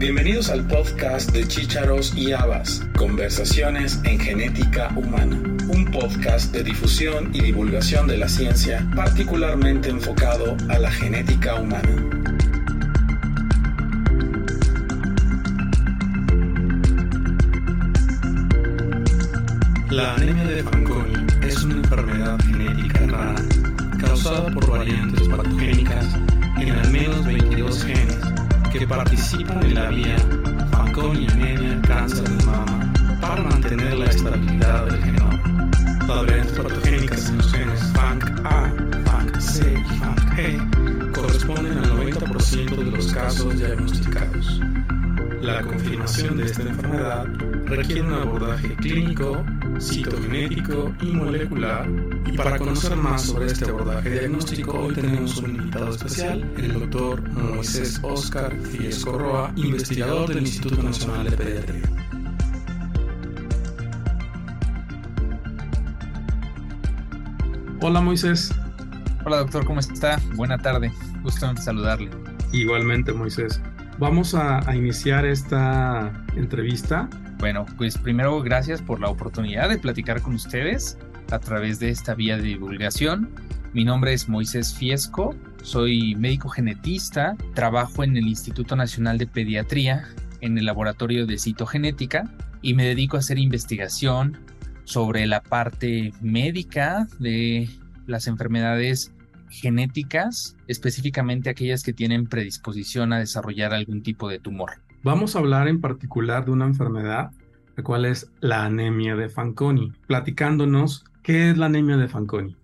Bienvenidos al podcast de Chícharos y Habas, Conversaciones en Genética Humana, un podcast de difusión y divulgación de la ciencia particularmente enfocado a la genética humana. La anemia de Fanconi es una enfermedad genética rara causada por variantes patogénicas en al menos 22 genes que participan en la vía Fanconi anemia cáncer de mama para mantener la estabilidad del genoma. Las variantes patogénicas en los genes FANC-A, FANC-C y FANC-G corresponden al 90% de los casos diagnosticados. La confirmación de esta enfermedad requiere un abordaje clínico, citogenético y molecular. Y para conocer más sobre este abordaje diagnóstico, hoy tenemos un invitado especial, el doctor Moisés Oscar Fiesco Roa, investigador del Instituto Nacional de Pediatría. Hola Moisés. Hola doctor, ¿cómo está? Buena tarde, gusto en saludarle. Igualmente Moisés. Vamos a, a iniciar esta entrevista bueno, pues primero gracias por la oportunidad de platicar con ustedes a través de esta vía de divulgación. Mi nombre es Moisés Fiesco, soy médico genetista, trabajo en el Instituto Nacional de Pediatría en el laboratorio de citogenética y me dedico a hacer investigación sobre la parte médica de las enfermedades genéticas, específicamente aquellas que tienen predisposición a desarrollar algún tipo de tumor. Vamos a hablar en particular de una enfermedad, la cual es la anemia de Fanconi, platicándonos qué es la anemia de Fanconi.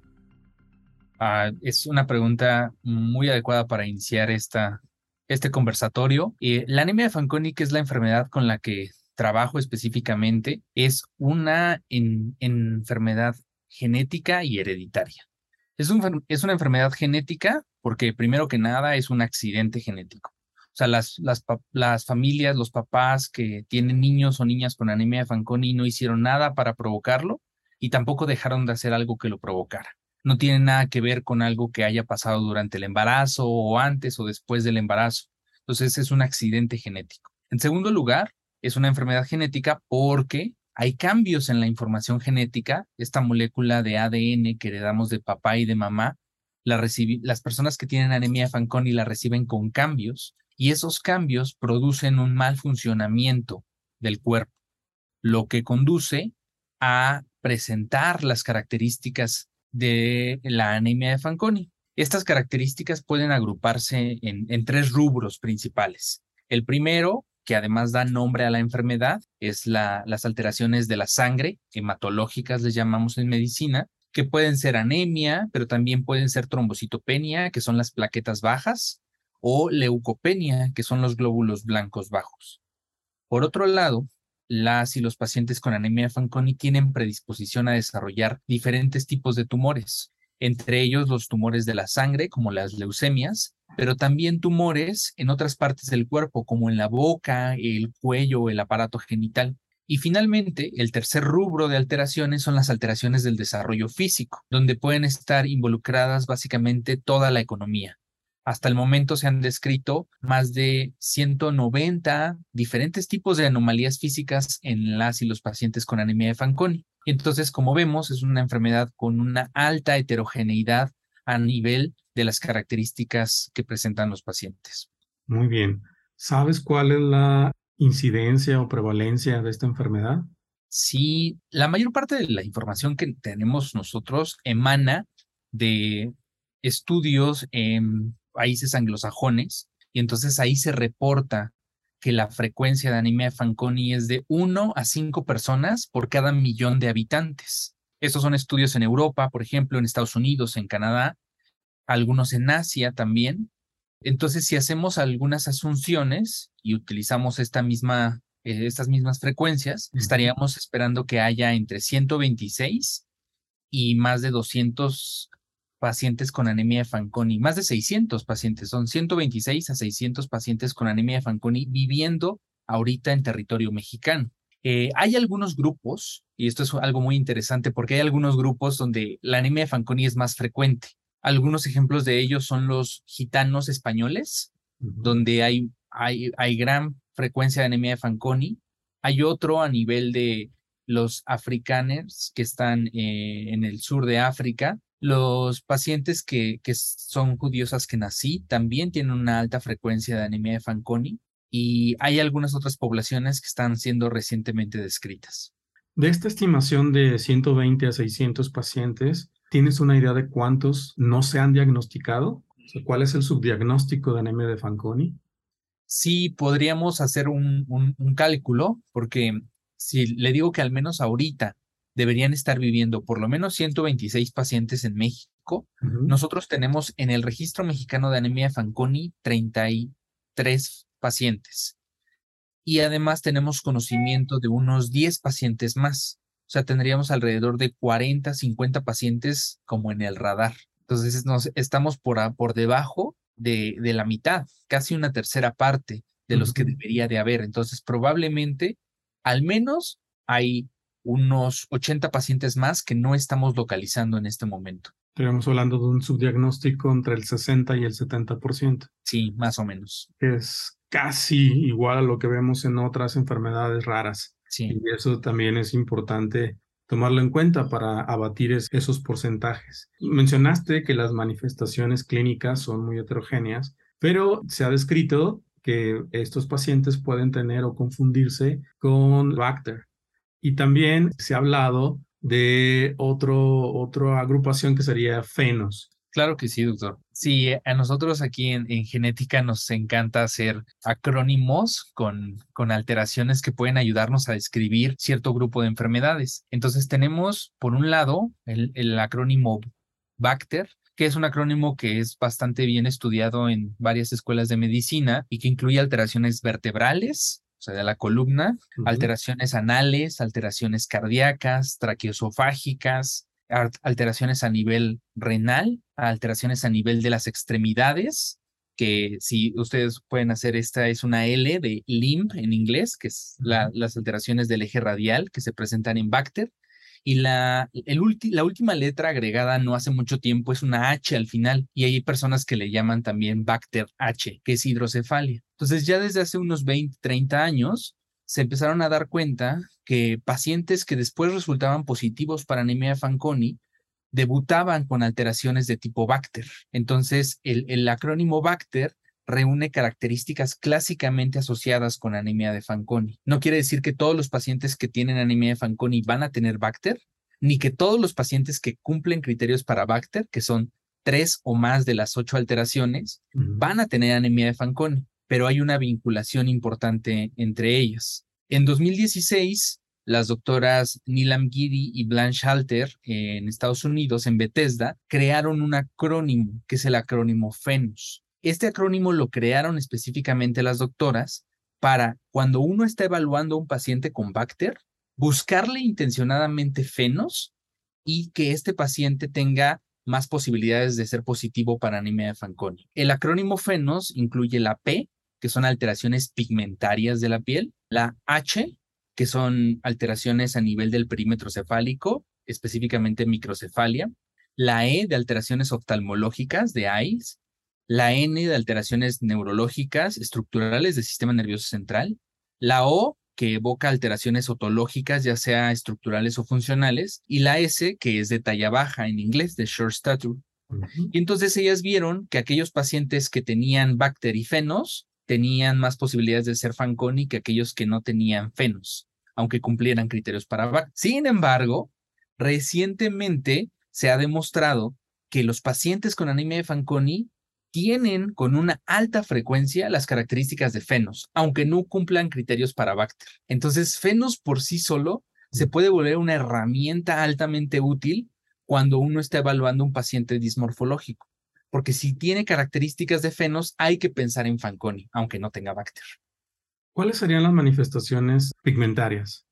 Ah, es una pregunta muy adecuada para iniciar esta, este conversatorio. Eh, la anemia de Fanconi, que es la enfermedad con la que trabajo específicamente, es una enfermedad genética y hereditaria. Es, una enfermedad genética porque primero que nada es un accidente genético. O sea, las, las, familias, los papás que tienen niños o niñas con anemia de Fanconi no hicieron nada para provocarlo y tampoco dejaron de hacer algo que lo provocara. No tiene nada que ver con algo que haya pasado durante el embarazo o antes o después del embarazo. Entonces es un accidente genético. En segundo lugar, es una enfermedad genética porque hay cambios en la información genética, esta molécula de ADN que heredamos de papá y de mamá, la las personas que tienen anemia Fanconi la reciben con cambios y esos cambios producen un mal funcionamiento del cuerpo, lo que conduce a presentar las características de la anemia de Fanconi. Estas características pueden agruparse en, tres rubros principales. El primero, que además da nombre a la enfermedad, es las alteraciones de la sangre, hematológicas les llamamos en medicina, que pueden ser anemia, pero también pueden ser trombocitopenia, que son las plaquetas bajas, o leucopenia, que son los glóbulos blancos bajos. Por otro lado, las y los pacientes con anemia Fanconi tienen predisposición a desarrollar diferentes tipos de tumores, entre ellos los tumores de la sangre, como las leucemias, pero también tumores en otras partes del cuerpo, como en la boca, el cuello o el aparato genital. Y finalmente, el tercer rubro de alteraciones son las alteraciones del desarrollo físico, donde pueden estar involucradas básicamente toda la economía, hasta el momento se han descrito más de 190 diferentes tipos de anomalías físicas en las y los pacientes con anemia de Fanconi. Entonces, como vemos, es una enfermedad con una alta heterogeneidad a nivel de las características que presentan los pacientes. Muy bien. ¿Sabes cuál es la incidencia o prevalencia de esta enfermedad? Sí, la mayor parte de la información que tenemos nosotros emana de estudios en países anglosajones, y entonces ahí se reporta que la frecuencia de anemia de Fanconi es de 1 a 5 personas por cada millón de habitantes. Estos son estudios en Europa, por ejemplo, en Estados Unidos, en Canadá, algunos en Asia también. Entonces, si hacemos algunas asunciones y utilizamos esta misma, eh, estas mismas frecuencias, estaríamos esperando que haya entre 126 y más de 200 pacientes con anemia de Fanconi, más de 600 pacientes, son 126 a 600 pacientes con anemia de Fanconi viviendo ahorita en territorio mexicano. Eh, hay algunos grupos, y esto es algo muy interesante porque hay algunos grupos donde la anemia de Fanconi es más frecuente. Algunos ejemplos de ellos son los gitanos españoles, donde hay, hay, hay gran frecuencia de anemia de Fanconi. Hay otro a nivel de los africaners que están eh, en el sur de África. Los pacientes que, que son judíos askenazí también tienen una alta frecuencia de anemia de Fanconi y hay algunas otras poblaciones que están siendo recientemente descritas. De esta estimación de 120 a 600 pacientes, ¿tienes una idea de cuántos no se han diagnosticado? ¿Cuál es el subdiagnóstico de anemia de Fanconi? Sí, podríamos hacer un, un, cálculo, porque si le digo que al menos ahorita deberían estar viviendo por lo menos 126 pacientes en México, nosotros tenemos en el registro mexicano de anemia Fanconi 33 pacientes. Y además tenemos conocimiento de unos 10 pacientes más. O sea, tendríamos alrededor de 40, 50 pacientes como en el radar. Entonces, nos, estamos por, por debajo de, de, la mitad, casi una tercera parte de los que debería de haber. Entonces, probablemente, al menos hay unos 80 pacientes más que no estamos localizando en este momento. Estaríamos hablando de un subdiagnóstico entre el 60 y el 70%. Sí, más o menos. Es casi igual a lo que vemos en otras enfermedades raras. Sí. Y eso también es importante tomarlo en cuenta para abatir esos porcentajes. Mencionaste que las manifestaciones clínicas son muy heterogéneas, pero se ha descrito que estos pacientes pueden tener o confundirse con Bacter. Y también se ha hablado de otro, otra agrupación que sería fenos. Claro que sí, doctor. Sí, a nosotros aquí en, genética nos encanta hacer acrónimos con, con alteraciones que pueden ayudarnos a describir cierto grupo de enfermedades. Entonces tenemos, por un lado, el, el acrónimo Bacter, que es un acrónimo que es bastante bien estudiado en varias escuelas de medicina y que incluye alteraciones vertebrales, sea, de la columna, alteraciones anales, alteraciones cardíacas, traqueosofágicas, alteraciones a nivel renal, alteraciones a nivel de las extremidades, que si ustedes pueden hacer esta es una L de limb en inglés, que es las alteraciones del eje radial que se presentan en Bacter. Y la, el la última letra agregada no hace mucho tiempo es una H al final, y hay personas que le llaman también Bacter H, que es hidrocefalia. Entonces ya desde hace unos 20, 30 años se empezaron a dar cuenta que pacientes que después resultaban positivos para anemia Fanconi debutaban con alteraciones de tipo Bacter. Entonces, el, acrónimo Bacter reúne características clásicamente asociadas con anemia de Fanconi. No quiere decir que todos los pacientes que tienen anemia de Fanconi van a tener Bacter, ni que todos los pacientes que cumplen criterios para Bacter, que son tres o más de las ocho alteraciones, van a tener anemia de Fanconi pero hay una vinculación importante entre ellas. En 2016, las doctoras Nilam Giri y Blanche Halter en Estados Unidos, en Bethesda, crearon un acrónimo que es el acrónimo FENUS. Este acrónimo lo crearon específicamente las doctoras para cuando uno está evaluando a un paciente con Bacter, buscarle intencionadamente FENOS y que este paciente tenga más posibilidades de ser positivo para anemia de Fanconi. El acrónimo FENOS incluye la P, que son alteraciones pigmentarias de la piel, la H, que son alteraciones a nivel del perímetro cefálico, específicamente microcefalia, la E de alteraciones oftalmológicas de eyes, la N de alteraciones neurológicas estructurales del sistema nervioso central, la O que evoca alteraciones otológicas, ya sea estructurales o funcionales, y la S, que es de talla baja en inglés, de short stature. Y entonces ellas vieron que aquellos pacientes que tenían bacterifenos tenían más posibilidades de ser Fanconi que aquellos que no tenían fenos, aunque cumplieran criterios para VAC. Sin embargo, recientemente se ha demostrado que los pacientes con anemia de Fanconi tienen con una alta frecuencia las características de fenos, aunque no cumplan criterios para Bacter. Entonces, fenos por sí solo se puede volver una herramienta altamente útil cuando uno está evaluando un paciente dismorfológico porque si tiene características de fenos, hay que pensar en Fanconi, aunque no tenga Bacter. ¿Cuáles serían las manifestaciones pigmentarias?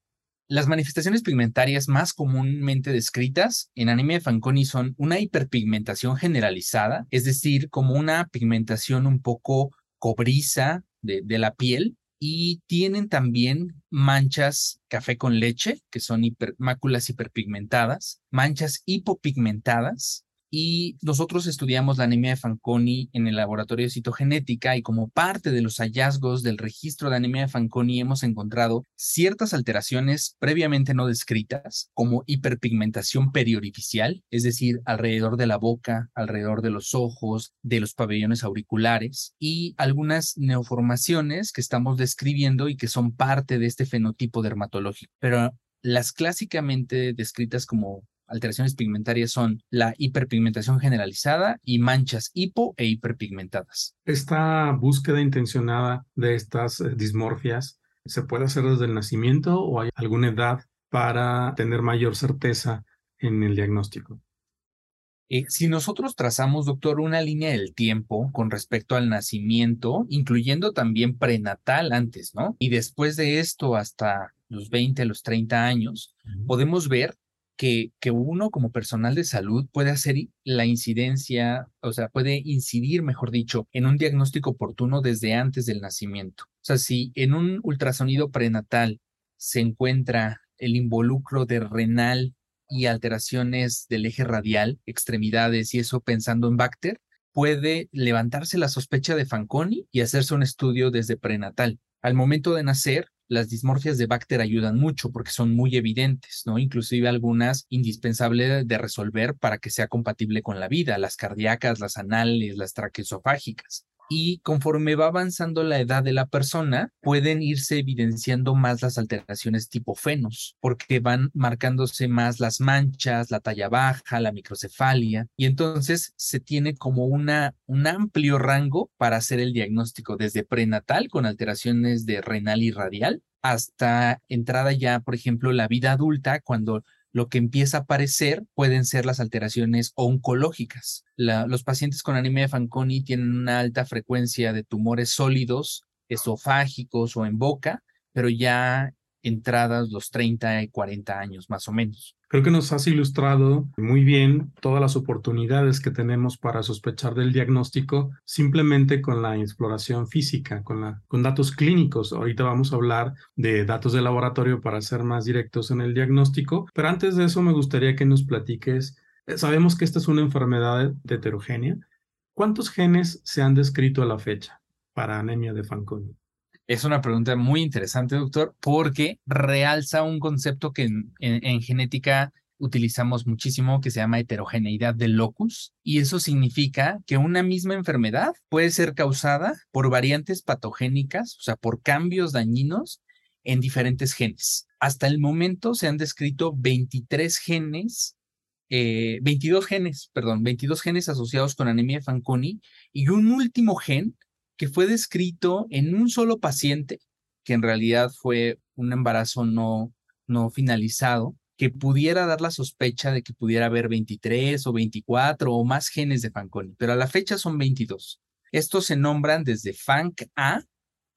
Las manifestaciones pigmentarias más comúnmente descritas en anemia de Fanconi son una hiperpigmentación generalizada, es decir, como una pigmentación un poco cobriza de, de la piel, y tienen también manchas café con leche, que son máculas hiperpigmentadas, manchas hipopigmentadas, y nosotros estudiamos la anemia de Fanconi en el laboratorio de citogenética y como parte de los hallazgos del registro de anemia de Fanconi hemos encontrado ciertas alteraciones previamente no descritas como hiperpigmentación periorificial, es decir, alrededor de la boca, alrededor de los ojos, de los pabellones auriculares y algunas neoformaciones que estamos describiendo y que son parte de este fenotipo dermatológico. Pero las clásicamente descritas como alteraciones pigmentarias son la hiperpigmentación generalizada y manchas hipo e hiperpigmentadas. Esta búsqueda intencionada de estas eh, dismorfias se puede hacer desde el nacimiento o hay alguna edad para tener mayor certeza en el diagnóstico. Eh, si nosotros trazamos, doctor, una línea del tiempo con respecto al nacimiento, incluyendo también prenatal antes, ¿no? Y después de esto hasta los 20, los 30 años, podemos ver que, uno como personal de salud puede hacer la incidencia, o sea, puede incidir, mejor dicho, en un diagnóstico oportuno desde antes del nacimiento. O sea, si en un ultrasonido prenatal se encuentra el involucro de renal y alteraciones del eje radial, extremidades y eso pensando en Bacter, puede levantarse la sospecha de Fanconi y hacerse un estudio desde prenatal. Al momento de nacer, las dismorfias de Bacter ayudan mucho porque son muy evidentes, ¿no? Inclusive algunas indispensables de resolver para que sea compatible con la vida, las cardíacas, las anales, las traqueosofágicas y conforme va avanzando la edad de la persona, pueden irse evidenciando más las alteraciones tipo fenos, porque van marcándose más las manchas, la talla baja, la microcefalia, y entonces se tiene como una, un amplio rango para hacer el diagnóstico, desde prenatal con alteraciones de renal y radial, hasta entrada ya, por ejemplo, la vida adulta, cuando lo que empieza a aparecer pueden ser las alteraciones oncológicas. los pacientes con anemia de Fanconi tienen una alta frecuencia de tumores sólidos, esofágicos o en boca, pero ya entradas los 30 y 40 años más o menos. Creo que nos has ilustrado muy bien todas las oportunidades que tenemos para sospechar del diagnóstico simplemente con la exploración física, con, la, con datos clínicos. Ahorita vamos a hablar de datos de laboratorio para ser más directos en el diagnóstico, pero antes de eso me gustaría que nos platiques, eh, sabemos que esta es una enfermedad heterogénea. ¿Cuántos genes se han descrito a la fecha para anemia de Fanconi? Es una pregunta muy interesante, doctor, porque realza un concepto que en, genética utilizamos muchísimo que se llama heterogeneidad del locus y eso significa que una misma enfermedad puede ser causada por variantes patogénicas, o sea, por cambios dañinos en diferentes genes. Hasta el momento se han descrito 23 genes, 22 eh, genes, perdón, 22 genes asociados con anemia de Fanconi y un último gen que fue descrito en un solo paciente, que en realidad fue un embarazo no, no finalizado, que pudiera dar la sospecha de que pudiera haber 23 o 24 o más genes de Fanconi, pero a la fecha son 22. Estos se nombran desde FANC A,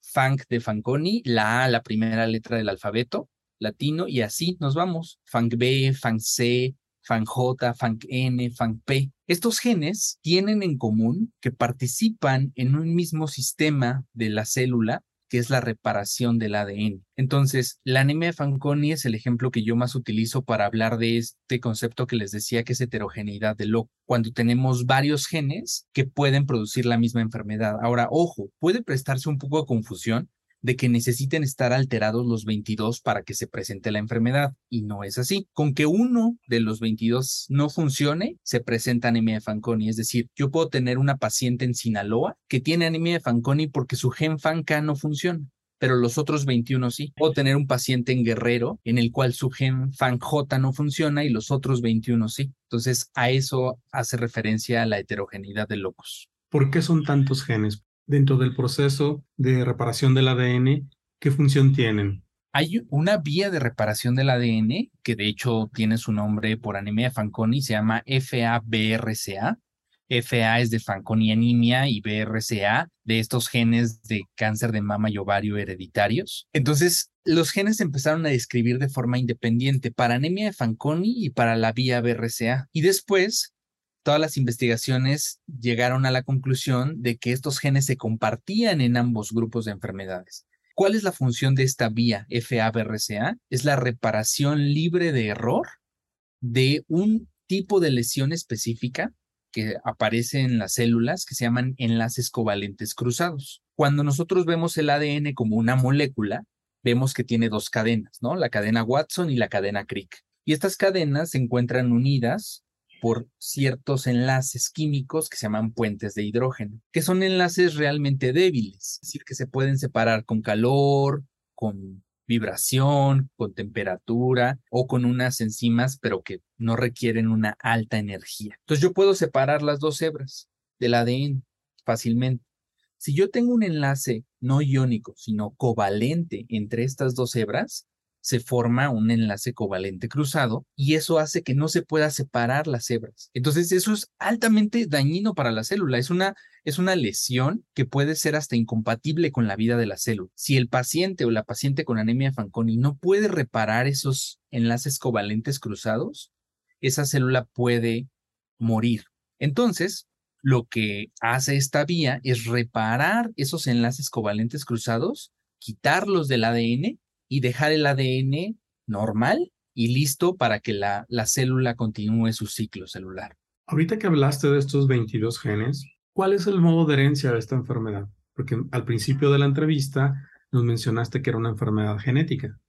FANC de Fanconi, la A, la primera letra del alfabeto latino, y así nos vamos. FANC B, FANC C, FANJ, FANC-N, FANC-P. Estos genes tienen en común que participan en un mismo sistema de la célula que es la reparación del ADN. Entonces, la anemia de Fanconi es el ejemplo que yo más utilizo para hablar de este concepto que les decía que es heterogeneidad de loco, cuando tenemos varios genes que pueden producir la misma enfermedad. Ahora, ojo, puede prestarse un poco de confusión de que necesiten estar alterados los 22 para que se presente la enfermedad. Y no es así. Con que uno de los 22 no funcione, se presenta anemia de Fanconi. Es decir, yo puedo tener una paciente en Sinaloa que tiene anemia de Fanconi porque su gen FANCA no funciona pero los otros 21 sí. Puedo tener un paciente en Guerrero en el cual su gen FANJ no funciona y los otros 21 sí. Entonces, a eso hace referencia a la heterogeneidad de locos. ¿Por qué son tantos genes? Dentro del proceso de reparación del ADN, ¿qué función tienen? Hay una vía de reparación del ADN que de hecho tiene su nombre por anemia de Fanconi, se llama FABRCA. FA es de Fanconi anemia y BRCA de estos genes de cáncer de mama y ovario hereditarios. Entonces, los genes empezaron a describir de forma independiente para anemia de Fanconi y para la vía BRCA. Y después todas las investigaciones llegaron a la conclusión de que estos genes se compartían en ambos grupos de enfermedades. ¿Cuál es la función de esta vía FABRCA? Es la reparación libre de error de un tipo de lesión específica que aparece en las células que se llaman enlaces covalentes cruzados. Cuando nosotros vemos el ADN como una molécula, vemos que tiene dos cadenas, ¿no? La cadena Watson y la cadena Crick. Y estas cadenas se encuentran unidas por ciertos enlaces químicos que se llaman puentes de hidrógeno, que son enlaces realmente débiles, es decir, que se pueden separar con calor, con vibración, con temperatura o con unas enzimas, pero que no requieren una alta energía. Entonces yo puedo separar las dos hebras del ADN fácilmente. Si yo tengo un enlace no iónico, sino covalente entre estas dos hebras, se forma un enlace covalente cruzado y eso hace que no se pueda separar las hebras. Entonces eso es altamente dañino para la célula, es una, es una lesión que puede ser hasta incompatible con la vida de la célula. Si el paciente o la paciente con anemia Fanconi no puede reparar esos enlaces covalentes cruzados, esa célula puede morir. Entonces, lo que hace esta vía es reparar esos enlaces covalentes cruzados, quitarlos del ADN y dejar el ADN normal y listo para que la, la célula continúe su ciclo celular. Ahorita que hablaste de estos 22 genes, ¿cuál es el modo de herencia de esta enfermedad? Porque al principio de la entrevista nos mencionaste que era una enfermedad genética.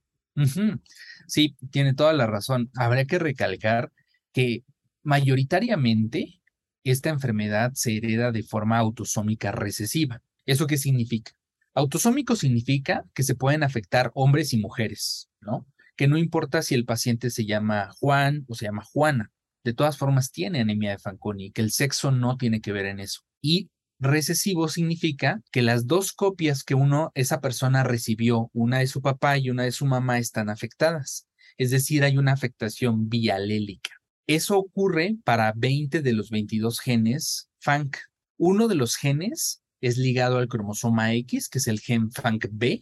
Sí, tiene toda la razón. Habría que recalcar que mayoritariamente esta enfermedad se hereda de forma autosómica recesiva. ¿Eso qué significa? Autosómico significa que se pueden afectar hombres y mujeres, ¿no? Que no importa si el paciente se llama Juan o se llama Juana, de todas formas tiene anemia de Fanconi, que el sexo no tiene que ver en eso. Y recesivo significa que las dos copias que uno, esa persona recibió, una de su papá y una de su mamá, están afectadas. Es decir, hay una afectación bialélica. Eso ocurre para 20 de los 22 genes FANC. Uno de los genes es ligado al cromosoma X, que es el gen FANC-B,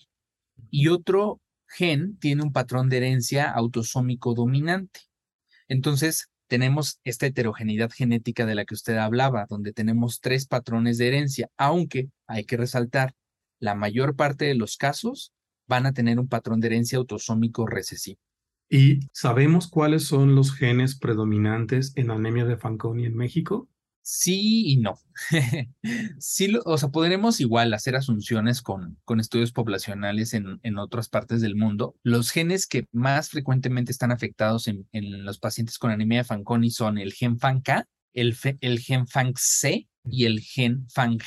y otro gen tiene un patrón de herencia autosómico dominante. Entonces, tenemos esta heterogeneidad genética de la que usted hablaba, donde tenemos tres patrones de herencia, aunque hay que resaltar, la mayor parte de los casos van a tener un patrón de herencia autosómico recesivo. ¿Y sabemos cuáles son los genes predominantes en anemia de Fanconi en México? Sí y no. sí, o sea, podremos igual hacer asunciones con, con estudios poblacionales en, en, otras partes del mundo. Los genes que más frecuentemente están afectados en, en los pacientes con anemia de Fanconi son el gen FANK, el, el gen FANC-C y el gen FANG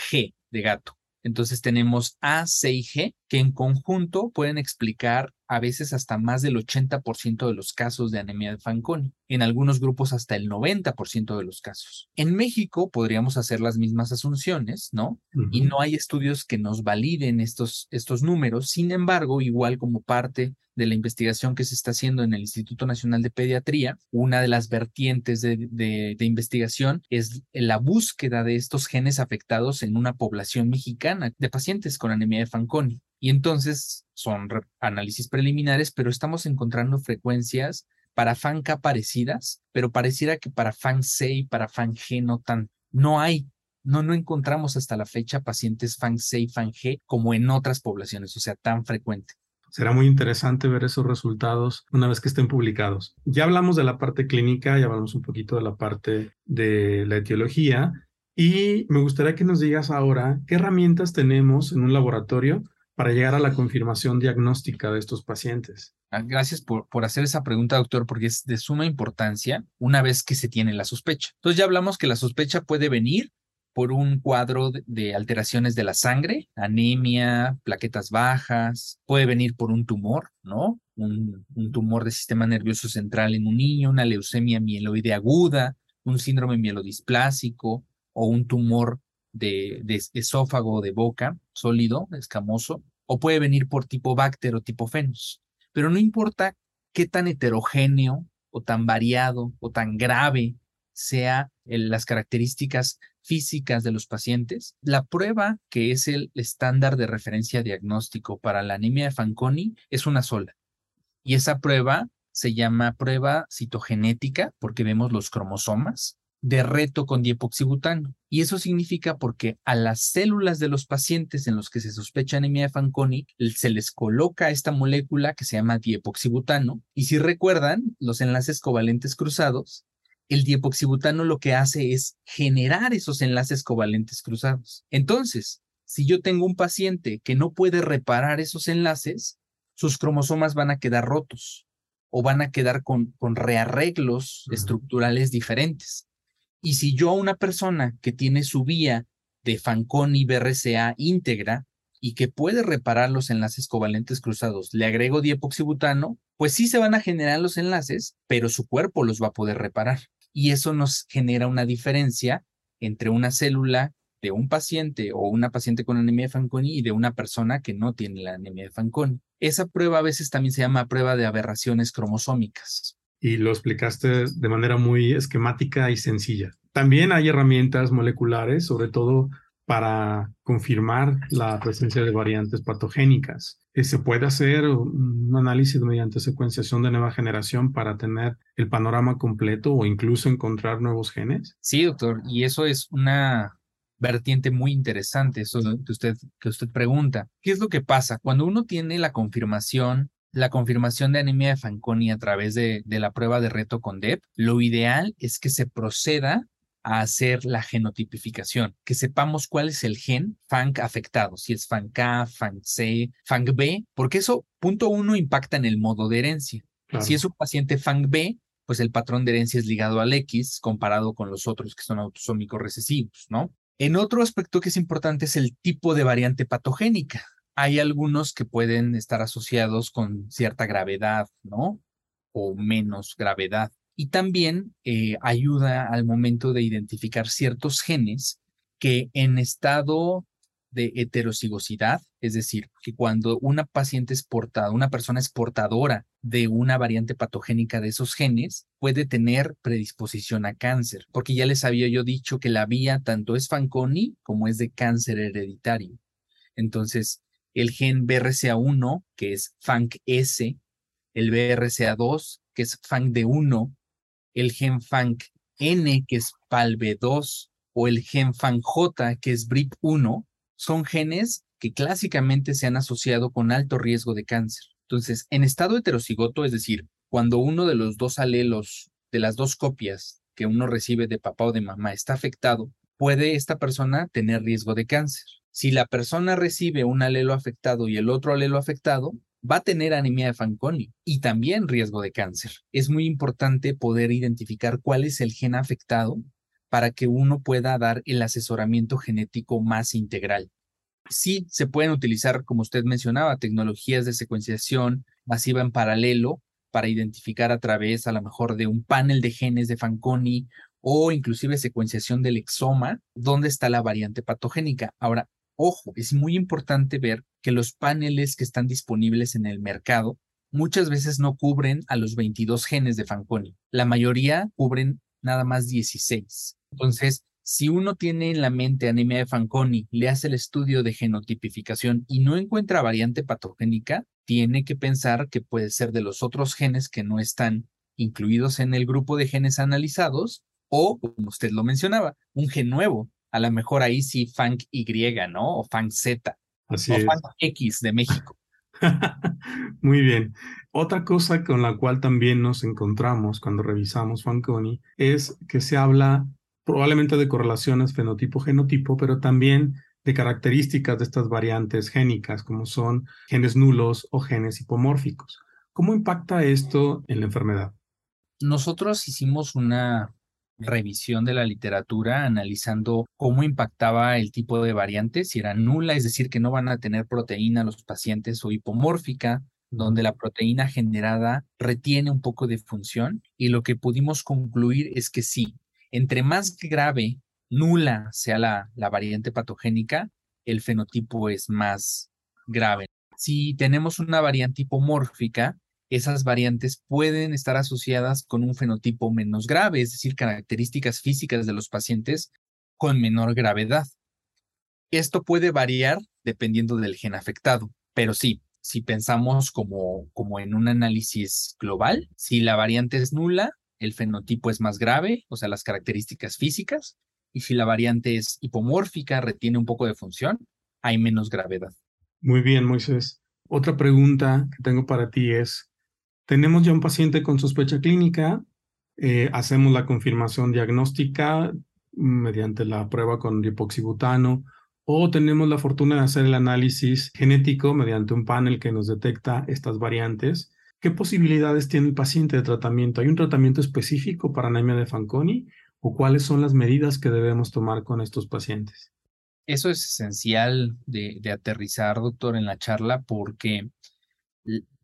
de gato. Entonces tenemos A, C y G que en conjunto pueden explicar a veces hasta más del 80% de los casos de anemia de Fanconi, en algunos grupos hasta el 90% de los casos. En México podríamos hacer las mismas asunciones, ¿no? Y no hay estudios que nos validen estos, estos números, sin embargo, igual como parte de la investigación que se está haciendo en el Instituto Nacional de Pediatría, una de las vertientes de, de, investigación es la búsqueda de estos genes afectados en una población mexicana de pacientes con anemia de Fanconi. Y entonces son análisis preliminares, pero estamos encontrando frecuencias para FANK parecidas, pero pareciera que para FANC y para FANG no tan. No hay, no, no encontramos hasta la fecha pacientes FANC y FANG como en otras poblaciones, o sea, tan frecuente. Será muy interesante ver esos resultados una vez que estén publicados. Ya hablamos de la parte clínica, ya hablamos un poquito de la parte de la etiología y me gustaría que nos digas ahora qué herramientas tenemos en un laboratorio para llegar a la confirmación diagnóstica de estos pacientes? Ah, gracias por, por hacer esa pregunta, doctor, porque es de suma importancia una vez que se tiene la sospecha. Entonces ya hablamos que la sospecha puede venir por un cuadro de alteraciones de la sangre, anemia, plaquetas bajas, puede venir por un tumor, ¿no? Un, tumor del sistema nervioso central en un niño, una leucemia mieloide aguda, un síndrome mielodisplásico o un tumor de, de esófago de boca sólido, escamoso, o puede venir por tipo bacter o tipo fenos. Pero no importa qué tan heterogéneo o tan variado o tan grave sea las características físicas de los pacientes, la prueba que es el estándar de referencia diagnóstico para la anemia de Fanconi es una sola. Y esa prueba se llama prueba citogenética porque vemos los cromosomas de reto con diepoxibutano. Y eso significa porque a las células de los pacientes en los que se sospecha anemia de Fanconi se les coloca esta molécula que se llama diepoxibutano. Y si recuerdan, los enlaces covalentes cruzados el diepoxibutano lo que hace es generar esos enlaces covalentes cruzados. Entonces, si yo tengo un paciente que no puede reparar esos enlaces, sus cromosomas van a quedar rotos o van a quedar con, con rearreglos estructurales diferentes. Y si yo a una persona que tiene su vía de Fanconi BRCA íntegra y que puede reparar los enlaces covalentes cruzados, le agrego diepoxibutano, pues sí se van a generar los enlaces, pero su cuerpo los va a poder reparar. Y eso nos genera una diferencia entre una célula de un paciente o una paciente con anemia de Fanconi y de una persona que no tiene la anemia de Fanconi. Esa prueba a veces también se llama prueba de aberraciones cromosómicas. Y lo explicaste de manera muy esquemática y sencilla. También hay herramientas moleculares, sobre todo para confirmar la presencia de variantes patogénicas. Eh, ¿Se puede hacer un análisis mediante secuenciación de nueva generación para tener el panorama completo o incluso encontrar nuevos genes? Sí, doctor, y eso es una vertiente muy interesante, eso que usted, que usted pregunta. ¿Qué es lo que pasa? Cuando uno tiene la confirmación, la confirmación de anemia de Fanconi a través de, de la prueba de reto con DEP, lo ideal es que se proceda a hacer la genotipificación, que sepamos cuál es el gen FANC afectado, si es FANC-A, FANC-C, FANC-B, porque eso, punto uno, impacta en el modo de herencia. Si es un paciente FANC-B, pues el patrón de herencia es ligado al X comparado con los otros que son autosómicos recesivos, ¿no? En otro aspecto que es importante es el tipo de variante patogénica. Hay algunos que pueden estar asociados con cierta gravedad, ¿no? O menos gravedad. Y también eh, ayuda al momento de identificar ciertos genes que en estado de heterocigosidad, es decir, que cuando una paciente es portada, una persona es portadora de una variante patogénica de esos genes, puede tener predisposición a cáncer, porque ya les había yo dicho que la vía tanto es Fanconi como es de cáncer hereditario. Entonces, el gen BRCA1, que es FANC-S, el BRCA2, que es FANC-D1, el gen FANC-N, que es PALB2, o el gen FANC-J, que es BRIP1, son genes que clásicamente se han asociado con alto riesgo de cáncer. Entonces, en estado heterocigoto, es decir, cuando uno de los dos alelos de las dos copias que uno recibe de papá o de mamá está afectado, puede esta persona tener riesgo de cáncer. Si la persona recibe un alelo afectado y el otro alelo afectado, va a tener anemia de Fanconi y también riesgo de cáncer. Es muy importante poder identificar cuál es el gen afectado para que uno pueda dar el asesoramiento genético más integral. Sí, se pueden utilizar, como usted mencionaba, tecnologías de secuenciación masiva en paralelo para identificar a través a lo mejor de un panel de genes de Fanconi o inclusive secuenciación del exoma, dónde está la variante patogénica. Ahora, ojo, es muy importante ver que los paneles que están disponibles en el mercado muchas veces no cubren a los 22 genes de Fanconi. La mayoría cubren nada más 16. Entonces, si uno tiene en la mente anemia de Fanconi, le hace el estudio de genotipificación y no encuentra variante patogénica, tiene que pensar que puede ser de los otros genes que no están incluidos en el grupo de genes analizados o, como usted lo mencionaba, un gen nuevo. A lo mejor ahí sí FANC Y, ¿no? O FANC Z. Así o es. X de México. Muy bien. Otra cosa con la cual también nos encontramos cuando revisamos Fanconi es que se habla probablemente de correlaciones fenotipo-genotipo, pero también de características de estas variantes génicas, como son genes nulos o genes hipomórficos. ¿Cómo impacta esto en la enfermedad? Nosotros hicimos una revisión de la literatura analizando cómo impactaba el tipo de variante, si era nula, es decir, que no van a tener proteína los pacientes o hipomórfica, donde la proteína generada retiene un poco de función y lo que pudimos concluir es que sí, entre más grave, nula sea la, la variante patogénica, el fenotipo es más grave. Si tenemos una variante hipomórfica, esas variantes pueden estar asociadas con un fenotipo menos grave, es decir, características físicas de los pacientes con menor gravedad. Esto puede variar dependiendo del gen afectado, pero sí, si pensamos como, como en un análisis global, si la variante es nula, el fenotipo es más grave, o sea, las características físicas, y si la variante es hipomórfica, retiene un poco de función, hay menos gravedad. Muy bien, Moisés. Otra pregunta que tengo para ti es, tenemos ya un paciente con sospecha clínica, eh, hacemos la confirmación diagnóstica mediante la prueba con dipoxibutano o tenemos la fortuna de hacer el análisis genético mediante un panel que nos detecta estas variantes. ¿Qué posibilidades tiene el paciente de tratamiento? ¿Hay un tratamiento específico para anemia de Fanconi o cuáles son las medidas que debemos tomar con estos pacientes? Eso es esencial de aterrizar, doctor, en la charla porque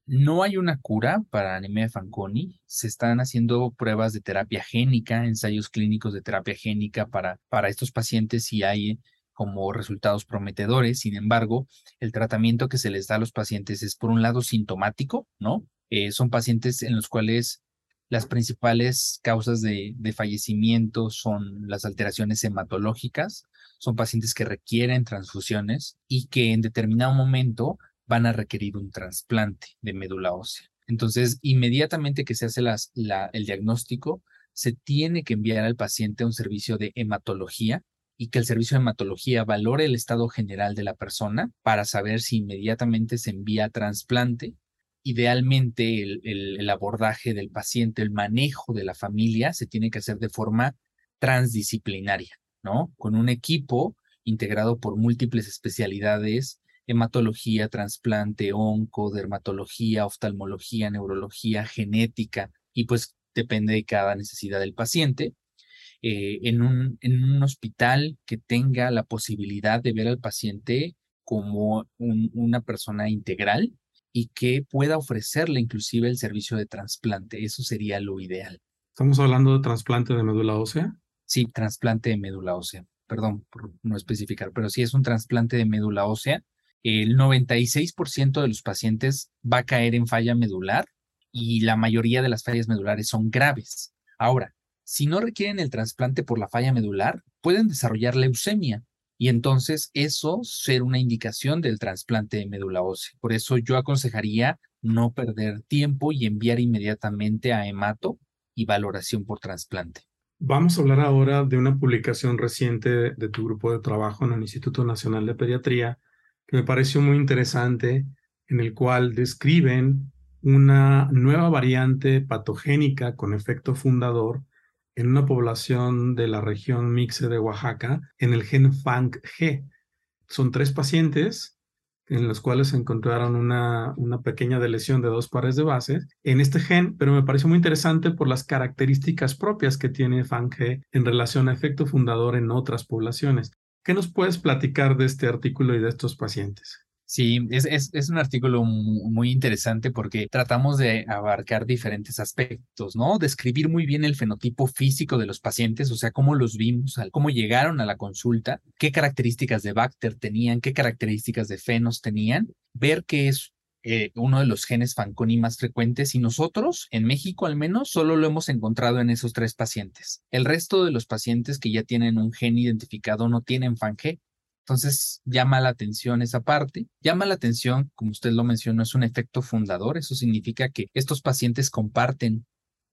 no hay una cura para anemia de Fanconi. Se están haciendo pruebas de terapia génica, ensayos clínicos de terapia génica para, para estos pacientes y hay como resultados prometedores. Sin embargo, el tratamiento que se les da a los pacientes es, por un lado, sintomático, ¿no? Eh, son pacientes en los cuales las principales causas de, de fallecimiento son las alteraciones hematológicas, son pacientes que requieren transfusiones y que en determinado momento van a requerir un trasplante de médula ósea. Entonces, inmediatamente que se hace el diagnóstico, se tiene que enviar al paciente a un servicio de hematología y que el servicio de hematología valore el estado general de la persona para saber si inmediatamente se envía a trasplante. Idealmente, el, el abordaje del paciente, el manejo de la familia se tiene que hacer de forma transdisciplinaria, ¿no? Con un equipo integrado por múltiples especialidades hematología, trasplante, onco, dermatología, oftalmología, neurología, genética, y pues depende de cada necesidad del paciente. Eh, en, un, en un hospital que tenga la posibilidad de ver al paciente como una persona integral y que pueda ofrecerle inclusive el servicio de trasplante. Eso sería lo ideal. ¿Estamos hablando de trasplante de médula ósea? Sí, trasplante de médula ósea. Perdón por no especificar, pero sí es un trasplante de médula ósea el 96% de los pacientes va a caer en falla medular y la mayoría de las fallas medulares son graves. Ahora, si no requieren el trasplante por la falla medular, pueden desarrollar leucemia y entonces eso ser una indicación del trasplante de médula ósea. Por eso yo aconsejaría no perder tiempo y enviar inmediatamente a hemato y valoración por trasplante. Vamos a hablar ahora de una publicación reciente de tu grupo de trabajo en el Instituto Nacional de Pediatría que me pareció muy interesante, en el cual describen una nueva variante patogénica con efecto fundador en una población de la región Mixe de Oaxaca en el gen FANG-G. Son tres pacientes en los cuales se encontraron una, una pequeña delesión de dos pares de bases en este gen, pero me pareció muy interesante por las características propias que tiene FANG-G en relación a efecto fundador en otras poblaciones. ¿Qué nos puedes platicar de este artículo y de estos pacientes? Sí, es, un artículo muy interesante porque tratamos de abarcar diferentes aspectos, ¿no? Describir muy bien el fenotipo físico de los pacientes, o sea, cómo los vimos, cómo llegaron a la consulta, qué características de Bacter tenían, qué características de Fenos tenían, ver qué es eh, uno de los genes Fanconi más frecuentes y nosotros, en México al menos, solo lo hemos encontrado en esos tres pacientes. El resto de los pacientes que ya tienen un gen identificado no tienen FANG. Entonces llama la atención esa parte. Llama la atención, como usted lo mencionó, es un efecto fundador. Eso significa que estos pacientes comparten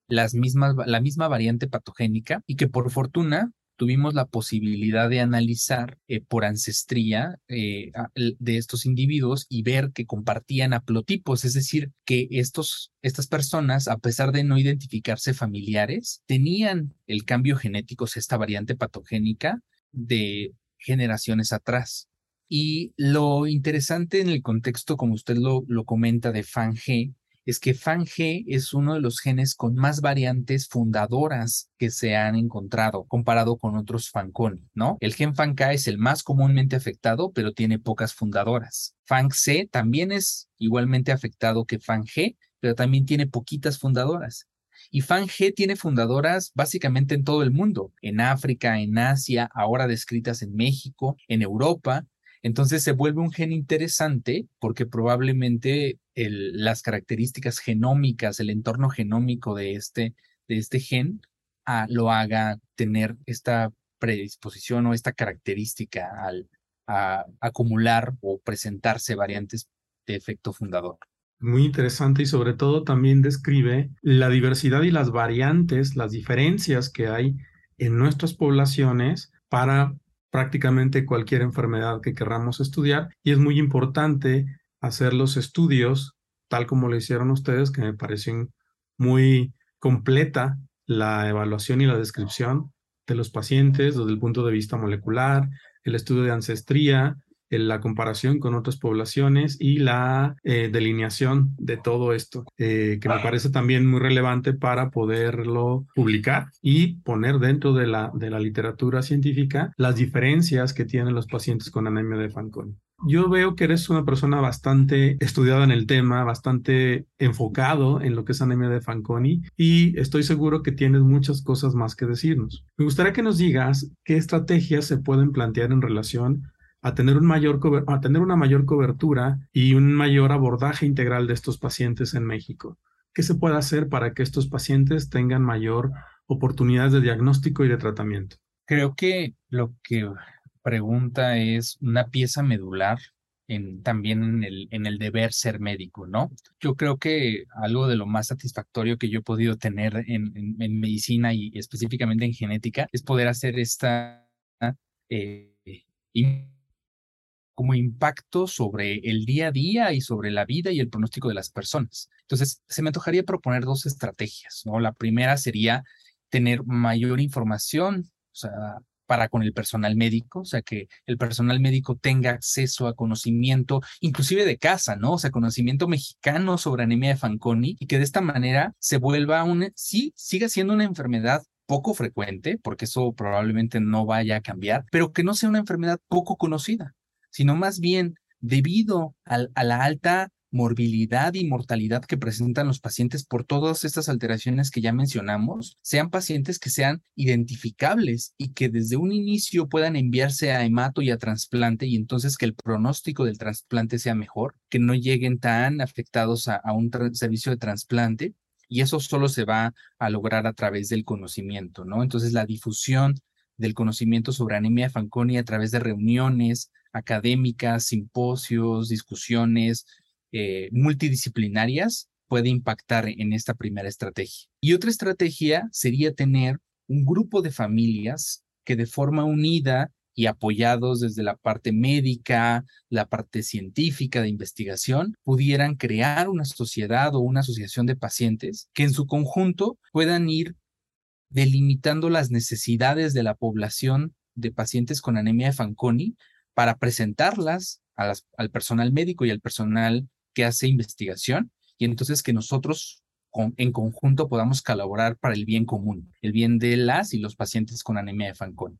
las mismas, la misma variante patogénica y que por fortuna tuvimos la posibilidad de analizar eh, por ancestría eh, de estos individuos y ver que compartían haplotipos, es decir, que estos, estas personas, a pesar de no identificarse familiares, tenían el cambio genético, esta variante patogénica de generaciones atrás. Y lo interesante en el contexto, como usted lo, lo comenta, de FANG, es que FANG es uno de los genes con más variantes fundadoras que se han encontrado comparado con otros Fanconi, ¿no? El gen FANK es el más comúnmente afectado, pero tiene pocas fundadoras. FANG-C también es igualmente afectado que FANG, pero también tiene poquitas fundadoras. Y FANG tiene fundadoras básicamente en todo el mundo, en África, en Asia, ahora descritas en México, en Europa, entonces se vuelve un gen interesante porque probablemente las características genómicas, el entorno genómico de este, de este gen ah, lo haga tener esta predisposición o esta característica al acumular o presentarse variantes de efecto fundador. Muy interesante y sobre todo también describe la diversidad y las variantes, las diferencias que hay en nuestras poblaciones para prácticamente cualquier enfermedad que querramos estudiar y es muy importante hacer los estudios tal como lo hicieron ustedes, que me parecen muy completa la evaluación y la descripción de los pacientes desde el punto de vista molecular, el estudio de ancestría, la comparación con otras poblaciones y la eh, delineación de todo esto, eh, que me parece también muy relevante para poderlo publicar y poner dentro de la, de la literatura científica las diferencias que tienen los pacientes con anemia de Fanconi. Yo veo que eres una persona bastante estudiada en el tema, bastante enfocado en lo que es anemia de Fanconi y estoy seguro que tienes muchas cosas más que decirnos. Me gustaría que nos digas qué estrategias se pueden plantear en relación a tener, un mayor a tener una mayor cobertura y un mayor abordaje integral de estos pacientes en México. ¿Qué se puede hacer para que estos pacientes tengan mayor oportunidades de diagnóstico y de tratamiento? Creo que lo que pregunta es una pieza medular en, también en el, deber ser médico, ¿no? Yo creo que algo de lo más satisfactorio que yo he podido tener en, en, medicina y específicamente en genética es poder hacer esta eh, como impacto sobre el día a día y sobre la vida y el pronóstico de las personas. Entonces, se me antojaría proponer dos estrategias, ¿no? La primera sería tener mayor información, o sea, para con el personal médico, o sea, que el personal médico tenga acceso a conocimiento, inclusive de casa, ¿no? O sea, conocimiento mexicano sobre anemia de Fanconi y que de esta manera se vuelva un, sí, siga siendo una enfermedad poco frecuente, porque eso probablemente no vaya a cambiar, pero que no sea una enfermedad poco conocida sino más bien debido a la alta morbilidad y mortalidad que presentan los pacientes por todas estas alteraciones que ya mencionamos, sean pacientes que sean identificables y que desde un inicio puedan enviarse a hemato y a trasplante y entonces que el pronóstico del trasplante sea mejor, que no lleguen tan afectados a, un servicio de trasplante y eso solo se va a lograr a través del conocimiento, ¿no? Entonces la difusión del conocimiento sobre anemia de Fanconi a través de reuniones, académicas, simposios, discusiones eh, multidisciplinarias puede impactar en esta primera estrategia. Y otra estrategia sería tener un grupo de familias que de forma unida y apoyados desde la parte médica, la parte científica de investigación, pudieran crear una sociedad o una asociación de pacientes que en su conjunto puedan ir delimitando las necesidades de la población de pacientes con anemia de Fanconi para presentarlas al personal médico y al personal que hace investigación y entonces que nosotros en conjunto podamos colaborar para el bien común, el bien de las y los pacientes con anemia de Fanconi.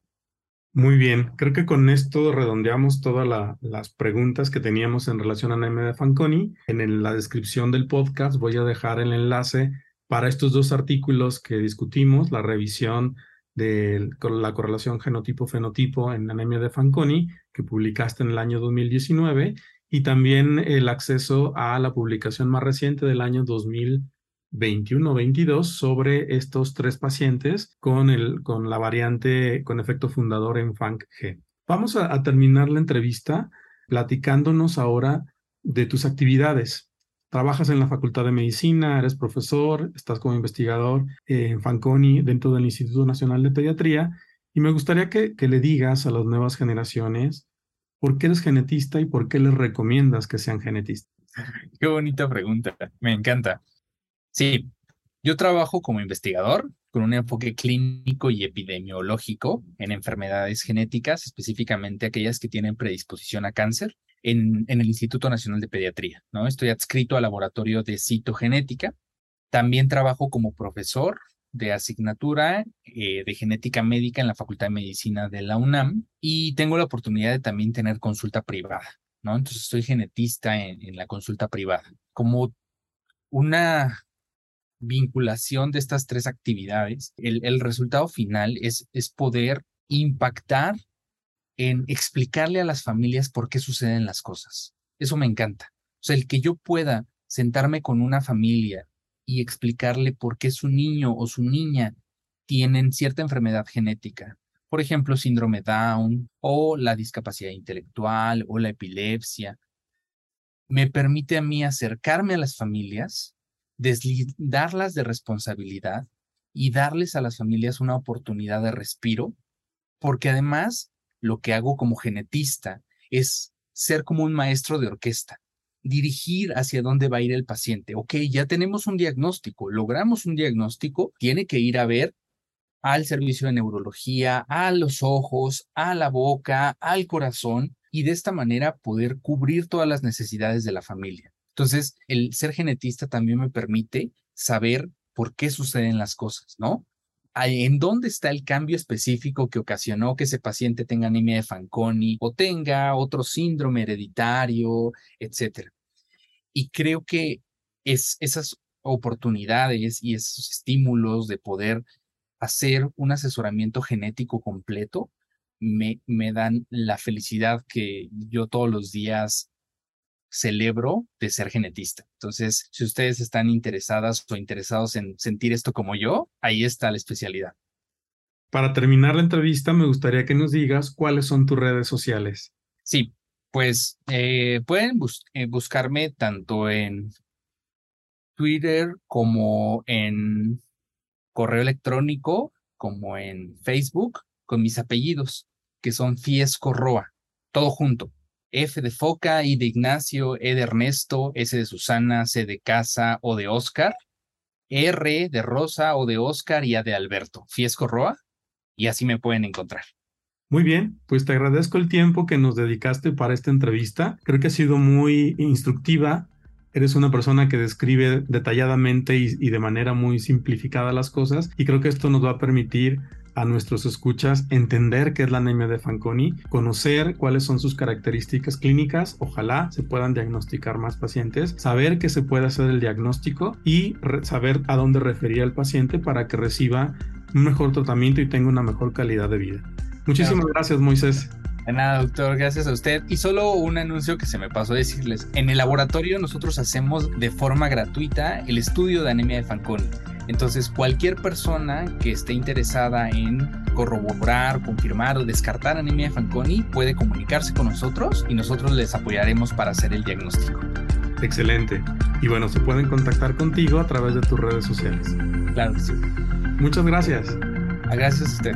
Muy bien, creo que con esto redondeamos todas las preguntas que teníamos en relación a anemia de Fanconi. En la descripción del podcast voy a dejar el enlace para estos dos artículos que discutimos, la revisión de la correlación genotipo-fenotipo en anemia de Fanconi, que publicaste en el año 2019, y también el acceso a la publicación más reciente del año 2021-22 sobre estos tres pacientes con, el, con la variante con efecto fundador en FANC-G. Vamos a, a terminar la entrevista platicándonos ahora de tus actividades. Trabajas en la Facultad de Medicina, eres profesor, estás como investigador en Fanconi dentro del Instituto Nacional de Pediatría y me gustaría que, que le digas a las nuevas generaciones por qué eres genetista y por qué les recomiendas que sean genetistas. Qué bonita pregunta, me encanta. Sí, yo trabajo como investigador con un enfoque clínico y epidemiológico en enfermedades genéticas, específicamente aquellas que tienen predisposición a cáncer en, el Instituto Nacional de Pediatría. ¿no? Estoy adscrito al laboratorio de citogenética. También trabajo como profesor de asignatura eh, de genética médica en la Facultad de Medicina de la UNAM y tengo la oportunidad de también tener consulta privada, ¿no? Entonces soy genetista en, la consulta privada. Como una vinculación de estas tres actividades, el, el resultado final es, es poder impactar en explicarle a las familias por qué suceden las cosas. Eso me encanta. O sea, el que yo pueda sentarme con una familia y explicarle por qué su niño o su niña tienen cierta enfermedad genética, por ejemplo, síndrome Down o la discapacidad intelectual o la epilepsia, me permite a mí acercarme a las familias, deslindarlas de responsabilidad y darles a las familias una oportunidad de respiro, porque además lo que hago como genetista es ser como un maestro de orquesta. Dirigir hacia dónde va a ir el paciente. Ok, ya tenemos un diagnóstico, logramos un diagnóstico, tiene que ir a ver al servicio de neurología, a los ojos, a la boca, al corazón y de esta manera poder cubrir todas las necesidades de la familia. Entonces, el ser genetista también me permite saber por qué suceden las cosas, ¿no? en dónde está el cambio específico que ocasionó que ese paciente tenga anemia de Fanconi o tenga otro síndrome hereditario, etcétera. Y creo que es esas oportunidades y esos estímulos de poder hacer un asesoramiento genético completo me, me dan la felicidad que yo todos los días celebro de ser genetista. Entonces, si ustedes están interesadas o interesados en sentir esto como yo, ahí está la especialidad. Para terminar la entrevista, me gustaría que nos digas cuáles son tus redes sociales. Sí, pues eh, pueden eh, buscarme tanto en Twitter como en correo electrónico, como en Facebook, con mis apellidos, que son Fiesco Roa, todo junto. F de Foca, I de Ignacio, E de Ernesto, S de Susana, C de Casa o de Oscar, R de Rosa o de Oscar y A de Alberto. Fiesco Roa, y así me pueden encontrar. Muy bien, pues te agradezco el tiempo que nos dedicaste para esta entrevista. Creo que ha sido muy instructiva. Eres una persona que describe detalladamente y, de manera muy simplificada las cosas y creo que esto nos va a permitir a nuestros escuchas entender qué es la anemia de Fanconi, conocer cuáles son sus características clínicas, ojalá se puedan diagnosticar más pacientes, saber que se puede hacer el diagnóstico y saber a dónde referir al paciente para que reciba un mejor tratamiento y tenga una mejor calidad de vida. Muchísimas gracias, Moisés. De nada, doctor, gracias a usted. Y solo un anuncio que se me pasó a decirles. En el laboratorio nosotros hacemos de forma gratuita el estudio de anemia de Fanconi. Entonces, cualquier persona que esté interesada en corroborar, confirmar o descartar anemia de Fanconi puede comunicarse con nosotros y nosotros les apoyaremos para hacer el diagnóstico. Excelente. Y bueno, se pueden contactar contigo a través de tus redes sociales. Claro que sí. Muchas gracias. Gracias a usted.